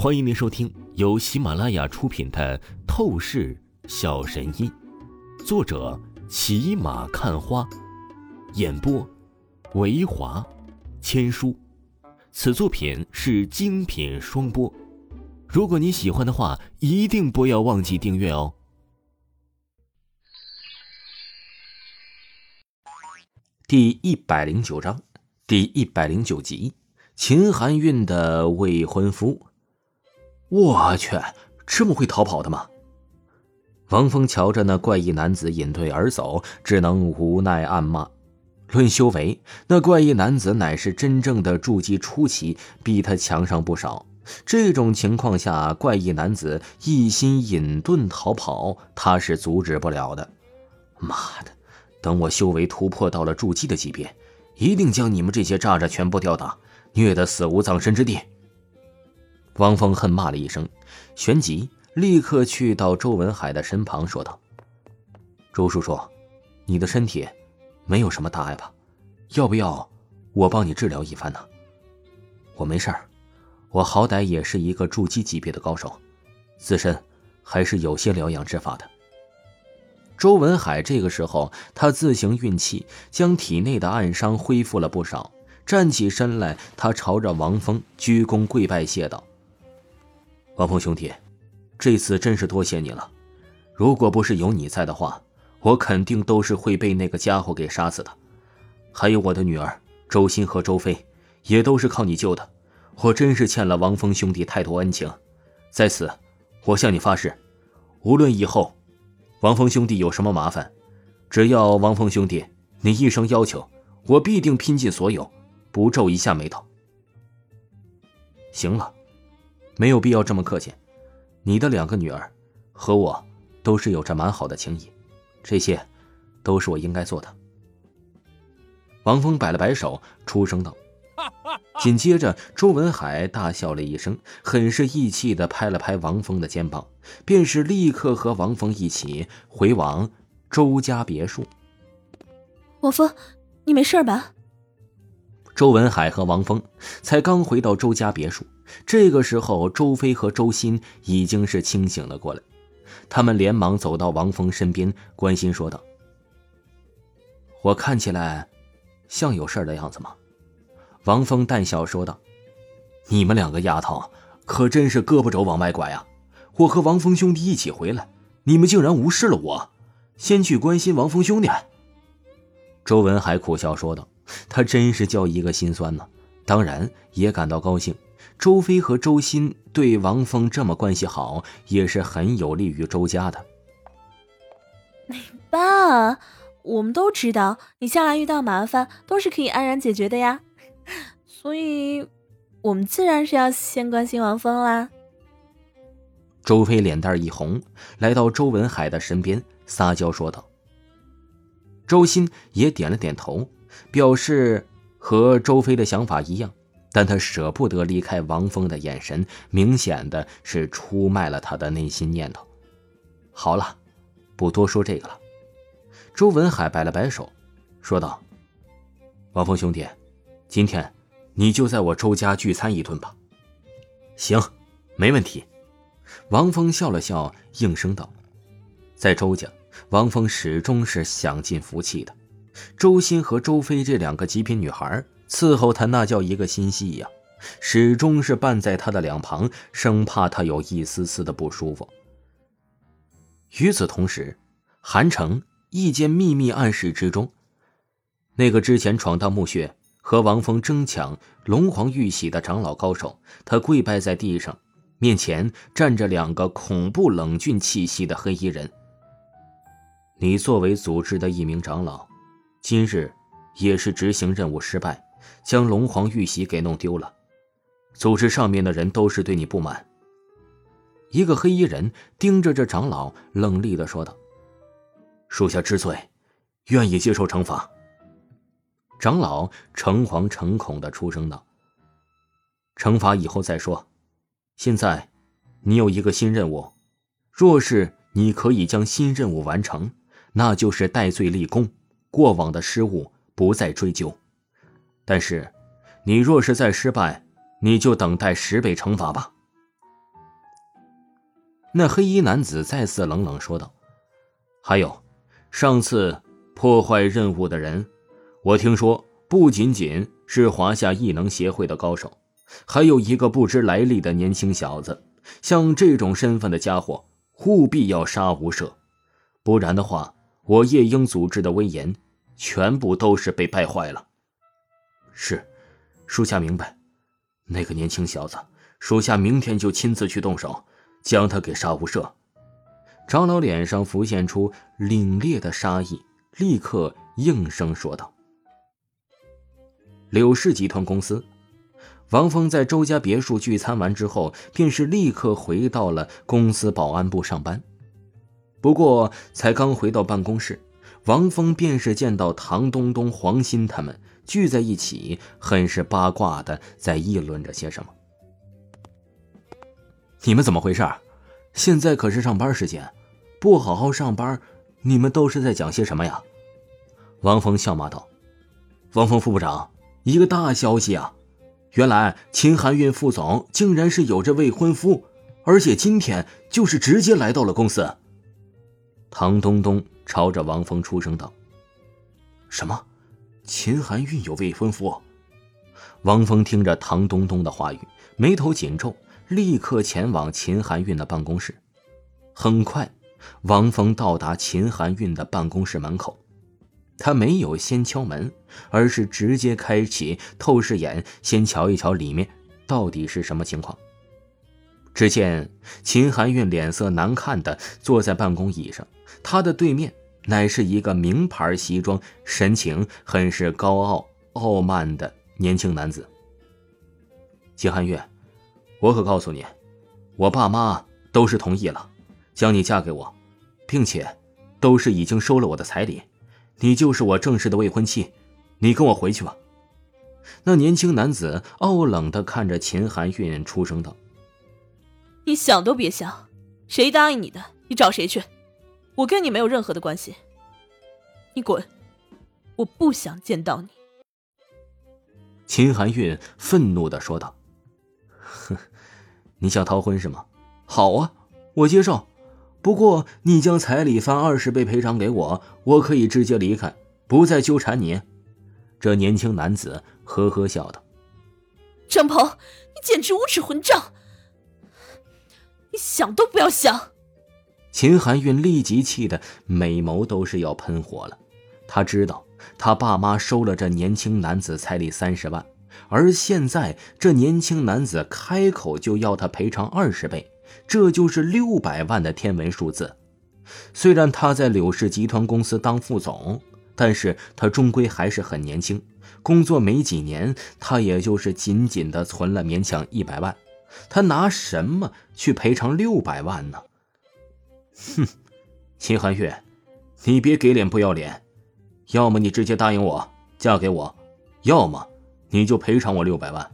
欢迎您收听由喜马拉雅出品的《透视小神医》，作者骑马看花，演播维华千书。此作品是精品双播。如果你喜欢的话，一定不要忘记订阅哦。第一百零九章，第一百零九集，秦含韵的未婚夫。我去，这么会逃跑的吗？王峰瞧着那怪异男子隐退而走，只能无奈暗骂。论修为，那怪异男子乃是真正的筑基初期，比他强上不少。这种情况下，怪异男子一心隐遁逃跑，他是阻止不了的。妈的，等我修为突破到了筑基的级别，一定将你们这些渣渣全部吊打，虐得死无葬身之地。汪峰恨骂了一声，旋即立刻去到周文海的身旁，说道：“周叔叔，你的身体没有什么大碍吧？要不要我帮你治疗一番呢？我没事儿，我好歹也是一个筑基级别的高手，自身还是有些疗养之法的。”周文海这个时候，他自行运气，将体内的暗伤恢复了不少。站起身来，他朝着王峰鞠躬跪拜，谢道。王峰兄弟，这次真是多谢你了。如果不是有你在的话，我肯定都是会被那个家伙给杀死的。还有我的女儿周欣和周飞，也都是靠你救的。我真是欠了王峰兄弟太多恩情。在此，我向你发誓，无论以后王峰兄弟有什么麻烦，只要王峰兄弟你一声要求，我必定拼尽所有，不皱一下眉头。行了。没有必要这么客气，你的两个女儿和我都是有着蛮好的情谊，这些都是我应该做的。王峰摆了摆手，出声道。紧接着，周文海大笑了一声，很是义气的拍了拍王峰的肩膀，便是立刻和王峰一起回往周家别墅。王峰，你没事吧？周文海和王峰才刚回到周家别墅。这个时候，周飞和周鑫已经是清醒了过来，他们连忙走到王峰身边，关心说道：“我看起来像有事的样子吗？”王峰淡笑说道：“你们两个丫头可真是胳膊肘往外拐啊！我和王峰兄弟一起回来，你们竟然无视了我，先去关心王峰兄弟。”周文海苦笑说道：“他真是叫一个心酸呢，当然也感到高兴。”周飞和周鑫对王峰这么关系好，也是很有利于周家的。爸，我们都知道你向来遇到麻烦都是可以安然解决的呀，所以，我们自然是要先关心王峰啦。周飞脸蛋一红，来到周文海的身边撒娇说道。周鑫也点了点头，表示和周飞的想法一样。但他舍不得离开王峰的眼神，明显的是出卖了他的内心念头。好了，不多说这个了。周文海摆了摆手，说道：“王峰兄弟，今天你就在我周家聚餐一顿吧。”行，没问题。王峰笑了笑，应声道：“在周家，王峰始终是享尽福气的。周鑫和周飞这两个极品女孩。”伺候他那叫一个心细呀，始终是伴在他的两旁，生怕他有一丝丝的不舒服。与此同时，韩城一间秘密暗室之中，那个之前闯荡墓穴和王峰争抢龙皇玉玺的长老高手，他跪拜在地上，面前站着两个恐怖冷峻气息的黑衣人。你作为组织的一名长老，今日也是执行任务失败。将龙皇玉玺给弄丢了，组织上面的人都是对你不满。一个黑衣人盯着这长老，冷厉的说道：“属下知罪，愿意接受惩罚。”长老诚惶诚恐的出声道：“惩罚以后再说，现在你有一个新任务，若是你可以将新任务完成，那就是戴罪立功，过往的失误不再追究。”但是，你若是再失败，你就等待十倍惩罚吧。那黑衣男子再次冷冷说道：“还有，上次破坏任务的人，我听说不仅仅是华夏异能协会的高手，还有一个不知来历的年轻小子。像这种身份的家伙，务必要杀无赦，不然的话，我夜鹰组织的威严全部都是被败坏了。”是，属下明白。那个年轻小子，属下明天就亲自去动手，将他给杀无赦。长老脸上浮现出凛冽的杀意，立刻应声说道：“柳氏集团公司。”王峰在周家别墅聚餐完之后，便是立刻回到了公司保安部上班。不过，才刚回到办公室，王峰便是见到唐东东、黄鑫他们。聚在一起，很是八卦的在议论着些什么。你们怎么回事？现在可是上班时间，不好好上班，你们都是在讲些什么呀？王峰笑骂道：“王峰副部长，一个大消息啊！原来秦含韵副总竟然是有着未婚夫，而且今天就是直接来到了公司。”唐东东朝着王峰出声道：“什么？”秦含韵有未婚夫。王峰听着唐东东的话语，眉头紧皱，立刻前往秦含韵的办公室。很快，王峰到达秦含韵的办公室门口，他没有先敲门，而是直接开启透视眼，先瞧一瞧里面到底是什么情况。只见秦含韵脸色难看的坐在办公椅上，他的对面。乃是一个名牌西装、神情很是高傲傲慢的年轻男子。秦寒月，我可告诉你，我爸妈都是同意了，将你嫁给我，并且都是已经收了我的彩礼，你就是我正式的未婚妻，你跟我回去吧。那年轻男子傲冷的看着秦寒韵，出声道：“你想都别想，谁答应你的，你找谁去。”我跟你没有任何的关系，你滚！我不想见到你。”秦含韵愤怒的说道。“哼，你想逃婚是吗？好啊，我接受。不过你将彩礼翻二十倍赔偿给我，我可以直接离开，不再纠缠你。”这年轻男子呵呵笑道。“张鹏，你简直无耻混账！想都不要想！”秦含韵立即气得美眸都是要喷火了。他知道，他爸妈收了这年轻男子彩礼三十万，而现在这年轻男子开口就要他赔偿二十倍，这就是六百万的天文数字。虽然他在柳氏集团公司当副总，但是他终归还是很年轻，工作没几年，他也就是紧紧的存了勉强一百万，他拿什么去赔偿六百万呢？哼，秦寒月，你别给脸不要脸，要么你直接答应我嫁给我，要么你就赔偿我六百万，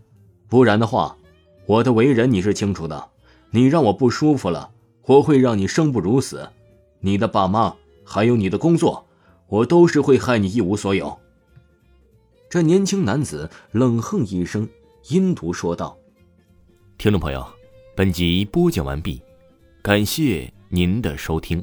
不然的话，我的为人你是清楚的，你让我不舒服了，我会让你生不如死，你的爸妈还有你的工作，我都是会害你一无所有。这年轻男子冷哼一声，阴毒说道：“听众朋友，本集播讲完毕，感谢。”您的收听。